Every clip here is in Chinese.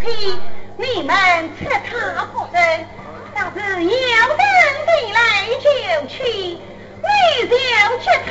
妻，你们吃他不成，倒是有人进来就去，你就吃他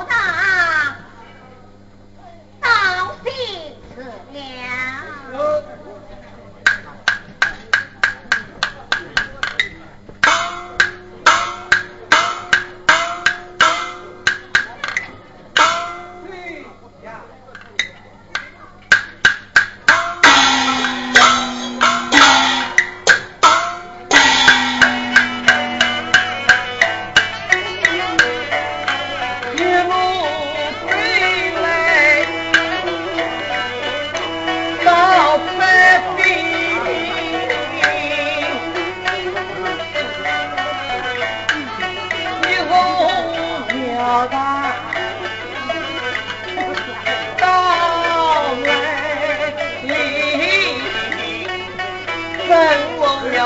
好大。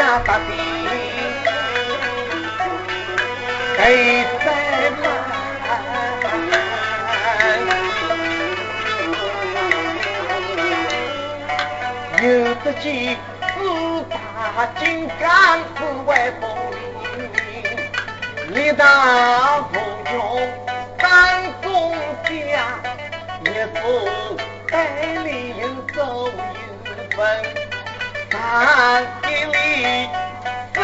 下不兵，给在南。有的几四大金刚四外风云，力大无穷当中将，一副带领走有分。上一礼尊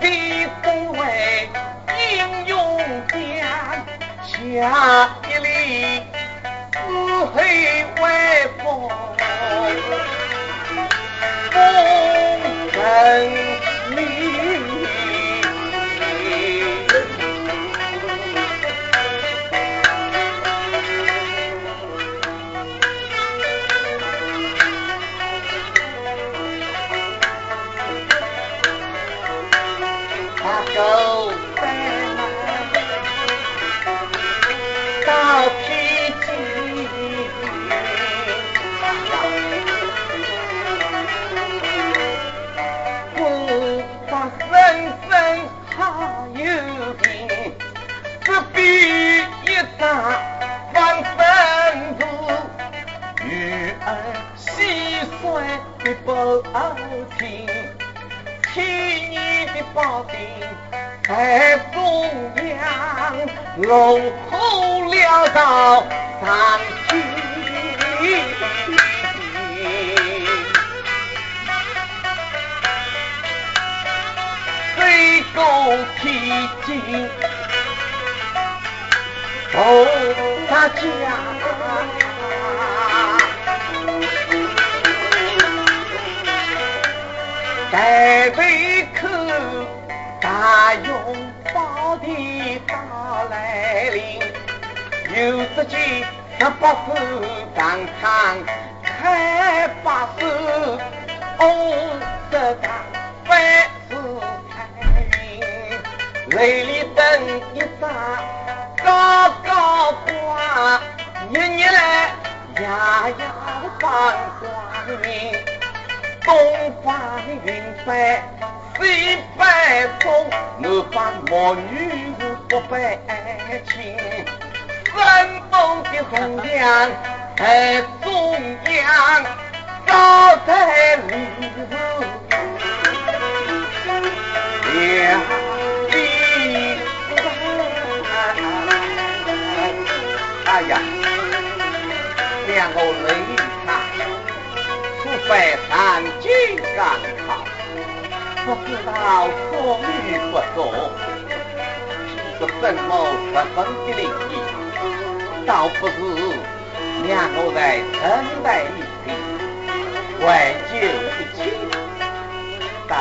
卑卑卑英勇殿下一礼自会威风风正礼狗贼来盗披巾故作深沉好有病不必一打万分鼓女儿心酸的不好听千年的宝鼎在中央，龙虎潦倒上青飞沟披荆，红纱。抬头口，大雄宝殿到来临，有只见十八手长、太开师、功德十、法师参演，楼里灯一盏，高高挂，日日来，夜夜放光明。东方云白西北风，南方毛雨不北晴。山东的红娘在中央，高在里头。两地哎呀，两个雷他，出北山金刚好，不知道。风雨不作，是什么十分的灵异，倒不是两个在城外一起，怀旧一起，倒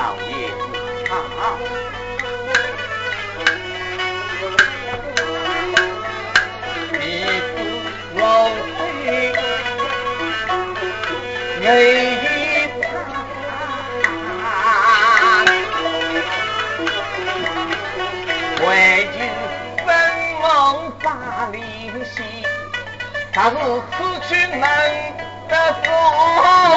他是此去难得说